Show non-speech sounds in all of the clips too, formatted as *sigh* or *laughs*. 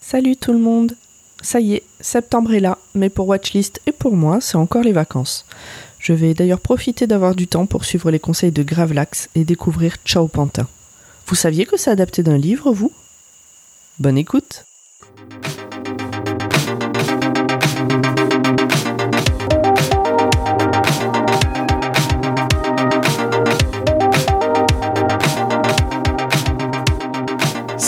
Salut tout le monde. Ça y est, septembre est là, mais pour Watchlist et pour moi, c'est encore les vacances. Je vais d'ailleurs profiter d'avoir du temps pour suivre les conseils de Gravelax et découvrir Ciao Pantin. Vous saviez que c'est adapté d'un livre, vous? Bonne écoute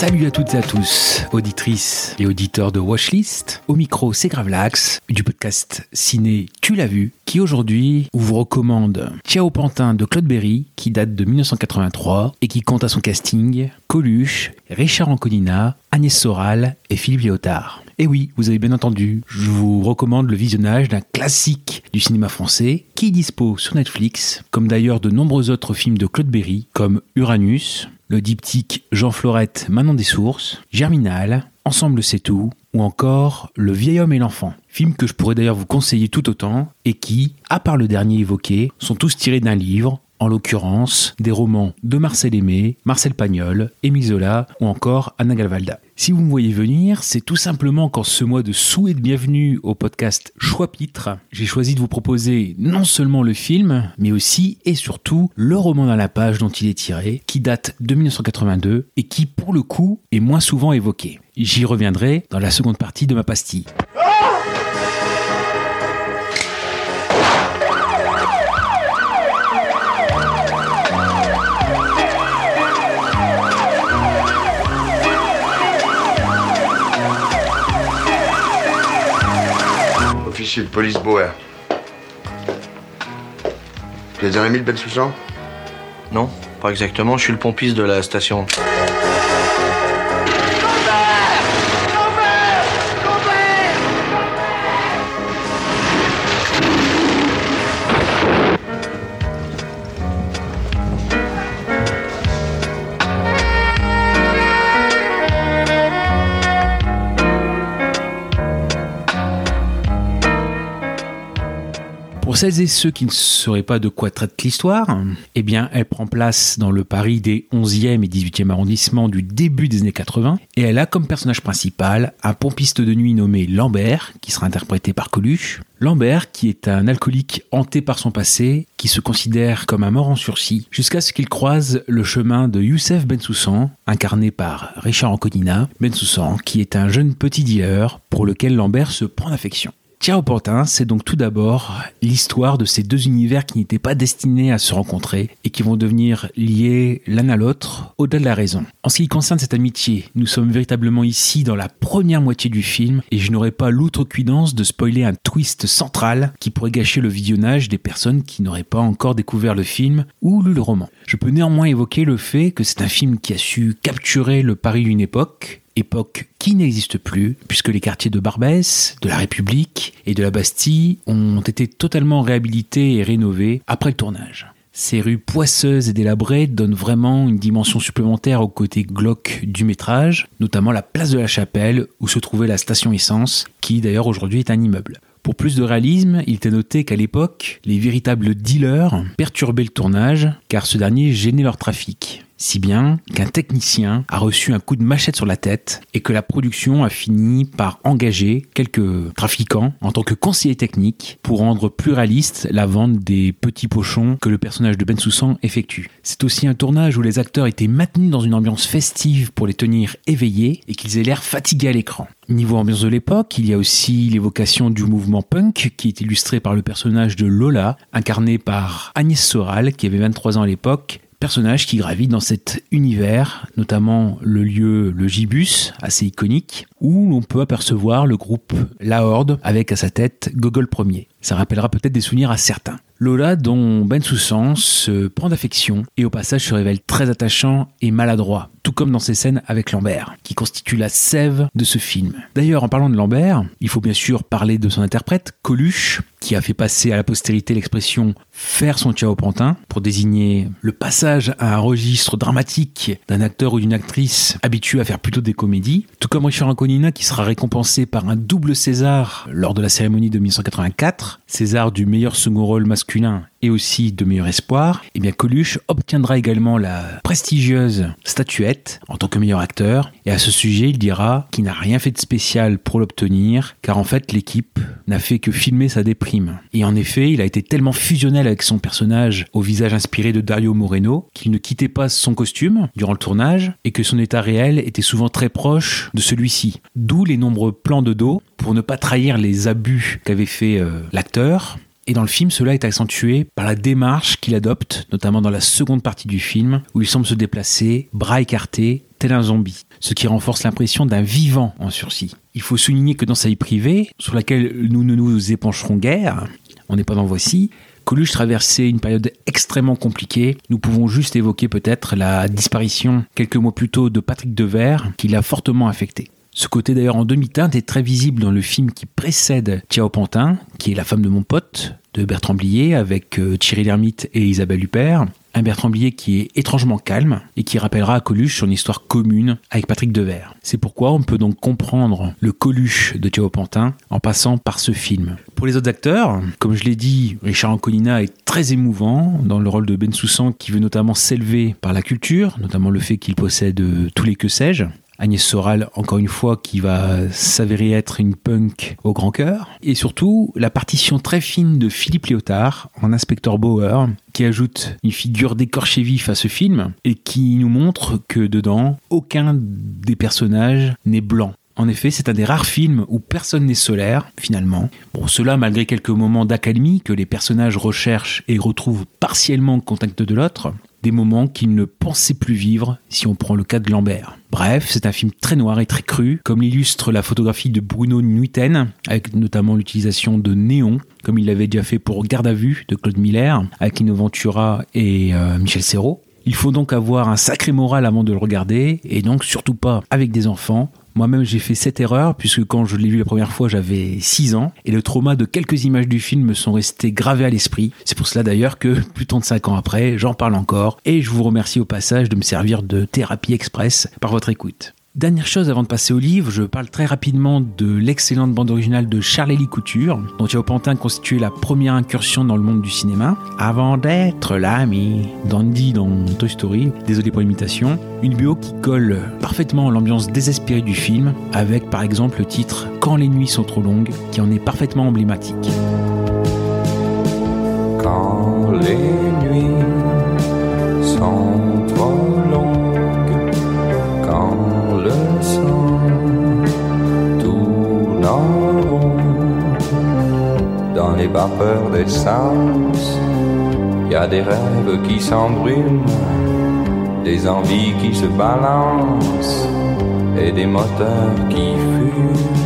Salut à toutes et à tous, auditrices et auditeurs de Watchlist. Au micro, c'est Gravelax, du podcast Ciné Tu l'as vu, qui aujourd'hui vous recommande Ciao Pantin de Claude Berry, qui date de 1983 et qui compte à son casting Coluche, Richard Anconina, Agnès Soral et Philippe Léotard. Et oui, vous avez bien entendu, je vous recommande le visionnage d'un classique du cinéma français qui dispose sur Netflix, comme d'ailleurs de nombreux autres films de Claude Berry, comme Uranus, le diptyque Jean Florette Manon des Sources, Germinal, Ensemble c'est tout, ou encore Le vieil homme et l'enfant. Film que je pourrais d'ailleurs vous conseiller tout autant, et qui, à part le dernier évoqué, sont tous tirés d'un livre, en l'occurrence des romans de Marcel Aimé, Marcel Pagnol, Émile Zola ou encore Anna Galvalda. Si vous me voyez venir, c'est tout simplement qu'en ce mois de souhait de bienvenue au podcast Choix Pitre, j'ai choisi de vous proposer non seulement le film, mais aussi et surtout le roman dans la page dont il est tiré, qui date de 1982 et qui pour le coup est moins souvent évoqué. J'y reviendrai dans la seconde partie de ma pastille. Officier de police Boer. Tu as déjà ami le Ben Soussan? Non, pas exactement, je suis le pompiste de la station. Celles et ceux qui ne sauraient pas de quoi traite l'histoire, eh bien, elle prend place dans le Paris des 11e et 18e arrondissements du début des années 80, et elle a comme personnage principal un pompiste de nuit nommé Lambert, qui sera interprété par Coluche. Lambert, qui est un alcoolique hanté par son passé, qui se considère comme un mort en sursis, jusqu'à ce qu'il croise le chemin de Youssef Bensoussan, incarné par Richard Anconina. Bensoussan, qui est un jeune petit dealer pour lequel Lambert se prend d'affection. Ciao Pantin, c'est donc tout d'abord l'histoire de ces deux univers qui n'étaient pas destinés à se rencontrer et qui vont devenir liés l'un à l'autre au-delà de la raison. En ce qui concerne cette amitié, nous sommes véritablement ici dans la première moitié du film et je n'aurais pas l'outrecuidance de spoiler un twist central qui pourrait gâcher le visionnage des personnes qui n'auraient pas encore découvert le film ou lu le roman. Je peux néanmoins évoquer le fait que c'est un film qui a su capturer le Paris d'une époque époque qui n'existe plus, puisque les quartiers de Barbès, de la République et de la Bastille ont été totalement réhabilités et rénovés après le tournage. Ces rues poisseuses et délabrées donnent vraiment une dimension supplémentaire au côté glauque du métrage, notamment la place de la Chapelle où se trouvait la station essence, qui d'ailleurs aujourd'hui est un immeuble. Pour plus de réalisme, il était noté qu'à l'époque, les véritables dealers perturbaient le tournage car ce dernier gênait leur trafic si bien qu'un technicien a reçu un coup de machette sur la tête et que la production a fini par engager quelques trafiquants en tant que conseillers techniques pour rendre plus réaliste la vente des petits pochons que le personnage de Ben Soussan effectue. C'est aussi un tournage où les acteurs étaient maintenus dans une ambiance festive pour les tenir éveillés et qu'ils aient l'air fatigués à l'écran. Niveau ambiance de l'époque, il y a aussi l'évocation du mouvement punk qui est illustré par le personnage de Lola, incarné par Agnès Soral qui avait 23 ans à l'époque personnages qui gravitent dans cet univers, notamment le lieu, le Gibus, assez iconique, où l'on peut apercevoir le groupe La Horde avec à sa tête Gogol Ier. Ça rappellera peut-être des souvenirs à certains. Lola, dont Ben Soussan se prend d'affection et au passage se révèle très attachant et maladroit, tout comme dans ses scènes avec Lambert, qui constitue la sève de ce film. D'ailleurs, en parlant de Lambert, il faut bien sûr parler de son interprète, Coluche, qui a fait passer à la postérité l'expression faire son Ciao Pantin pour désigner le passage à un registre dramatique d'un acteur ou d'une actrice habitué à faire plutôt des comédies, tout comme Richard Anconina qui sera récompensé par un double César lors de la cérémonie de 1984, César du meilleur second rôle masculin et aussi de meilleur espoir, et eh bien Coluche obtiendra également la prestigieuse statuette en tant que meilleur acteur. Et à ce sujet, il dira qu'il n'a rien fait de spécial pour l'obtenir, car en fait l'équipe n'a fait que filmer sa déprime. Et en effet, il a été tellement fusionnel avec son personnage au visage inspiré de Dario Moreno qu'il ne quittait pas son costume durant le tournage et que son état réel était souvent très proche de celui-ci. D'où les nombreux plans de dos pour ne pas trahir les abus qu'avait fait euh, l'acteur et dans le film, cela est accentué par la démarche qu'il adopte, notamment dans la seconde partie du film, où il semble se déplacer, bras écartés, un zombie, ce qui renforce l'impression d'un vivant en sursis. Il faut souligner que dans sa vie privée, sur laquelle nous ne nous épancherons guère, on n'est pas dans Voici, Coluche traversait une période extrêmement compliquée. Nous pouvons juste évoquer peut-être la disparition quelques mois plus tôt de Patrick Devers, qui l'a fortement affecté. Ce côté d'ailleurs en demi-teinte est très visible dans le film qui précède Tiao Pantin, qui est la femme de mon pote, de Bertrand Blier, avec euh, Thierry Lhermitte et Isabelle Huppert. Un Bertrand Blier qui est étrangement calme et qui rappellera à Coluche son histoire commune avec Patrick Devers. C'est pourquoi on peut donc comprendre le Coluche de Thiao Pantin en passant par ce film. Pour les autres acteurs, comme je l'ai dit, Richard Anconina est très émouvant dans le rôle de Ben Soussan qui veut notamment s'élever par la culture, notamment le fait qu'il possède tous les que sais-je. Agnès Soral, encore une fois, qui va s'avérer être une punk au grand cœur. Et surtout, la partition très fine de Philippe Léotard en inspecteur Bauer, qui ajoute une figure d'écorché vif à ce film et qui nous montre que dedans, aucun des personnages n'est blanc. En effet, c'est un des rares films où personne n'est solaire, finalement. Bon, cela malgré quelques moments d'accalmie que les personnages recherchent et retrouvent partiellement au contact de l'autre des moments qu'ils ne pensaient plus vivre si on prend le cas de Lambert. Bref, c'est un film très noir et très cru, comme l'illustre la photographie de Bruno Nuiten, avec notamment l'utilisation de néon, comme il l'avait déjà fait pour Garde à vue de Claude Miller, avec Lino Ventura et euh, Michel Serrault. Il faut donc avoir un sacré moral avant de le regarder, et donc surtout pas avec des enfants, moi-même, j'ai fait cette erreur, puisque quand je l'ai vu la première fois, j'avais 6 ans, et le trauma de quelques images du film me sont restées gravées à l'esprit. C'est pour cela d'ailleurs que, *laughs* plus de 5 ans après, j'en parle encore, et je vous remercie au passage de me servir de thérapie express par votre écoute. Dernière chose avant de passer au livre, je parle très rapidement de l'excellente bande originale de Charlie Couture, dont Thiao Pantin constituait la première incursion dans le monde du cinéma, avant d'être l'ami d'Andy dans Toy Story, désolé pour l'imitation, une bio qui colle parfaitement à l'ambiance désespérée du film, avec par exemple le titre Quand les nuits sont trop longues, qui en est parfaitement emblématique. Vapeurs d'essence. Y a des rêves qui s'embrument, des envies qui se balancent et des moteurs qui fument.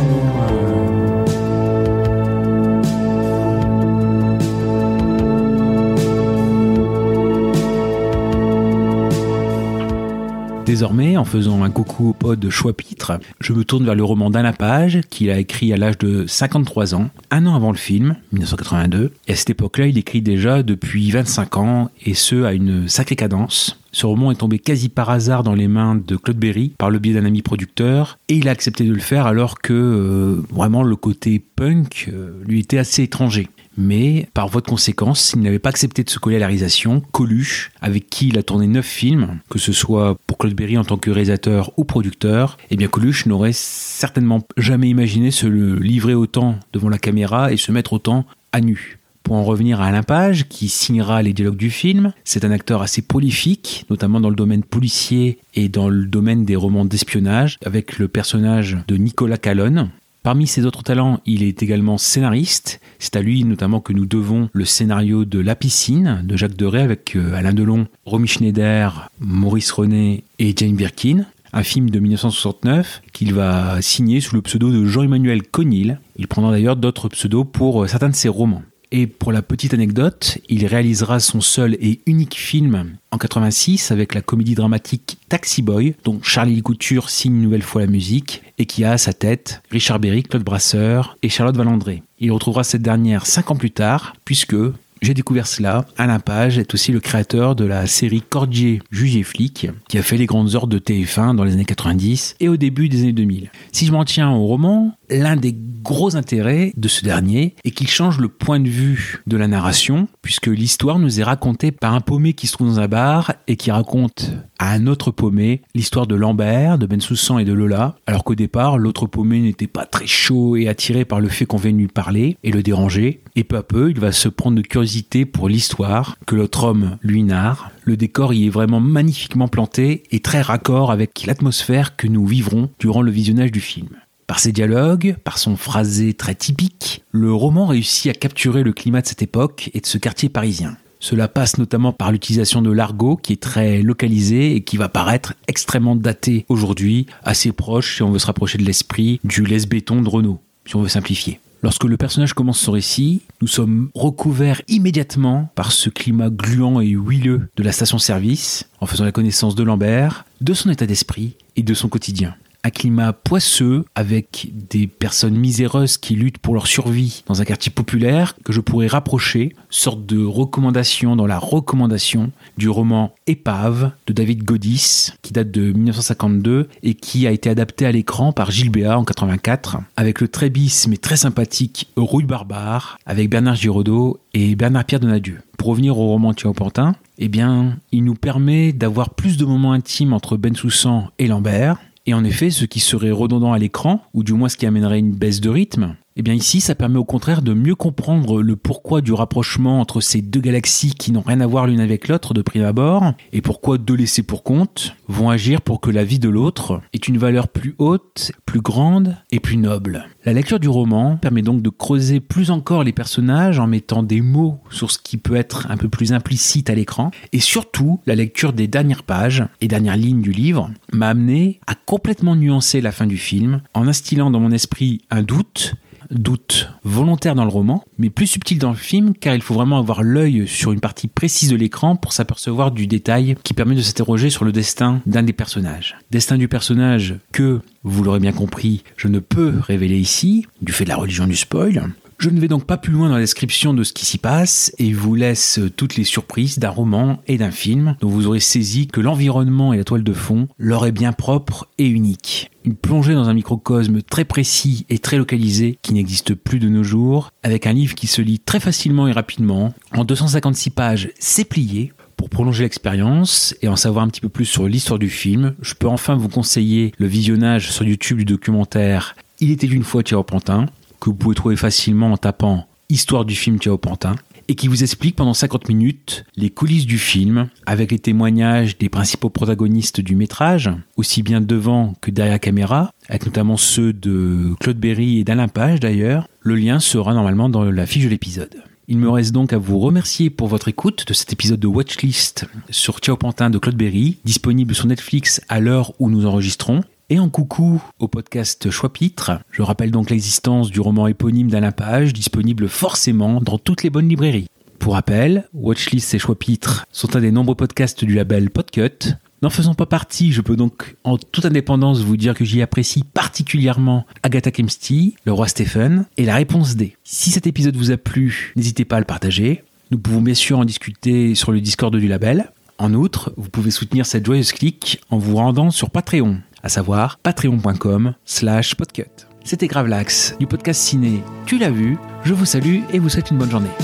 Désormais, en faisant un coucou au pod de Choix-Pitre, je me tourne vers le roman d'Anna Page, qu'il a écrit à l'âge de 53 ans, un an avant le film, 1982. Et à cette époque-là, il écrit déjà depuis 25 ans, et ce, à une sacrée cadence. Ce roman est tombé quasi par hasard dans les mains de Claude Berry par le biais d'un ami producteur et il a accepté de le faire alors que euh, vraiment le côté punk euh, lui était assez étranger mais par voie de conséquence, s'il n'avait pas accepté de se coller à la réalisation, Coluche, avec qui il a tourné neuf films, que ce soit pour Claude Berry en tant que réalisateur ou producteur, eh bien Coluche n'aurait certainement jamais imaginé se livrer autant devant la caméra et se mettre autant à nu. Pour en revenir à Alain Page, qui signera les dialogues du film, c'est un acteur assez prolifique, notamment dans le domaine policier et dans le domaine des romans d'espionnage, avec le personnage de Nicolas Calonne, Parmi ses autres talents, il est également scénariste. C'est à lui notamment que nous devons le scénario de La piscine de Jacques Deray avec euh, Alain Delon, Romy Schneider, Maurice René et Jane Birkin. Un film de 1969 qu'il va signer sous le pseudo de Jean-Emmanuel Conil. Il prendra d'ailleurs d'autres pseudos pour euh, certains de ses romans. Et pour la petite anecdote, il réalisera son seul et unique film en 86 avec la comédie dramatique Taxi Boy, dont Charlie Couture signe une nouvelle fois la musique et qui a à sa tête Richard Berry, Claude Brasseur et Charlotte Valandré. Il retrouvera cette dernière cinq ans plus tard, puisque j'ai découvert cela. Alain Page est aussi le créateur de la série Cordier, juge et flic, qui a fait les grandes heures de TF1 dans les années 90 et au début des années 2000. Si je m'en tiens au roman, l'un des gros intérêts de ce dernier est qu'il change le point de vue de la narration, puisque l'histoire nous est racontée par un paumé qui se trouve dans un bar et qui raconte à un autre paumé l'histoire de Lambert, de Ben Soussan et de Lola, alors qu'au départ, l'autre paumé n'était pas très chaud et attiré par le fait qu'on vienne lui parler et le déranger, et peu à peu, il va se prendre de curiosité pour l'histoire que l'autre homme lui narre. Le décor y est vraiment magnifiquement planté et très raccord avec l'atmosphère que nous vivrons durant le visionnage du film. Par ses dialogues, par son phrasé très typique, le roman réussit à capturer le climat de cette époque et de ce quartier parisien. Cela passe notamment par l'utilisation de l'argot qui est très localisé et qui va paraître extrêmement daté aujourd'hui, assez proche si on veut se rapprocher de l'esprit du laisse-béton de Renault, si on veut simplifier. Lorsque le personnage commence son récit, nous sommes recouverts immédiatement par ce climat gluant et huileux de la station-service, en faisant la connaissance de Lambert, de son état d'esprit et de son quotidien un climat poisseux avec des personnes miséreuses qui luttent pour leur survie dans un quartier populaire que je pourrais rapprocher, sorte de recommandation dans la recommandation du roman Épave de David Godis qui date de 1952 et qui a été adapté à l'écran par Gilles Béat en 84 avec le très bis mais très sympathique Rouille Barbare avec Bernard Giraudot et Bernard Pierre Donadieu. Pour revenir au roman Thierry Pantin, eh bien, il nous permet d'avoir plus de moments intimes entre Ben Soussan et Lambert, et en effet, ce qui serait redondant à l'écran, ou du moins ce qui amènerait une baisse de rythme, eh bien ici, ça permet au contraire de mieux comprendre le pourquoi du rapprochement entre ces deux galaxies qui n'ont rien à voir l'une avec l'autre de prime abord, et pourquoi deux laissés pour compte vont agir pour que la vie de l'autre ait une valeur plus haute, plus grande et plus noble. La lecture du roman permet donc de creuser plus encore les personnages en mettant des mots sur ce qui peut être un peu plus implicite à l'écran, et surtout la lecture des dernières pages et dernières lignes du livre m'a amené à complètement nuancer la fin du film en instillant dans mon esprit un doute doute volontaire dans le roman, mais plus subtil dans le film car il faut vraiment avoir l'œil sur une partie précise de l'écran pour s'apercevoir du détail qui permet de s'interroger sur le destin d'un des personnages. Destin du personnage que, vous l'aurez bien compris, je ne peux révéler ici, du fait de la religion du spoil, je ne vais donc pas plus loin dans la description de ce qui s'y passe et vous laisse toutes les surprises d'un roman et d'un film dont vous aurez saisi que l'environnement et la toile de fond leur est bien propre et unique. Une plongée dans un microcosme très précis et très localisé qui n'existe plus de nos jours, avec un livre qui se lit très facilement et rapidement. En 256 pages, c'est plié, pour prolonger l'expérience et en savoir un petit peu plus sur l'histoire du film, je peux enfin vous conseiller le visionnage sur YouTube du documentaire Il était une fois Thierry Pantin, que vous pouvez trouver facilement en tapant Histoire du film Thierry Pantin et qui vous explique pendant 50 minutes les coulisses du film avec les témoignages des principaux protagonistes du métrage, aussi bien devant que derrière caméra, avec notamment ceux de Claude Berry et d'Alain Page d'ailleurs. Le lien sera normalement dans la fiche de l'épisode. Il me reste donc à vous remercier pour votre écoute de cet épisode de Watchlist sur Ciao Pantin de Claude Berry, disponible sur Netflix à l'heure où nous enregistrons. Et en coucou au podcast Choix-Pitre, je rappelle donc l'existence du roman éponyme d'Alain Page, disponible forcément dans toutes les bonnes librairies. Pour rappel, Watchlist et Choix-Pitre sont un des nombreux podcasts du label Podcut. N'en faisant pas partie, je peux donc en toute indépendance vous dire que j'y apprécie particulièrement Agatha Christie, le roi Stephen et la réponse D. Si cet épisode vous a plu, n'hésitez pas à le partager. Nous pouvons bien sûr en discuter sur le Discord du label. En outre, vous pouvez soutenir cette joyeuse clique en vous rendant sur Patreon à savoir patreon.com slash podcut. C'était Gravelax du podcast ciné Tu l'as vu, je vous salue et vous souhaite une bonne journée.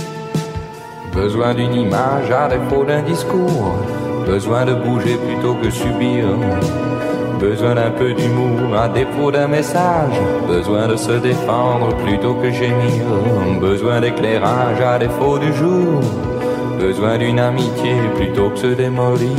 Besoin d'une image à défaut d'un discours, besoin de bouger plutôt que subir. Besoin d'un peu d'humour à défaut d'un message, besoin de se défendre plutôt que gémir. Besoin d'éclairage à défaut du jour, besoin d'une amitié plutôt que se démolir.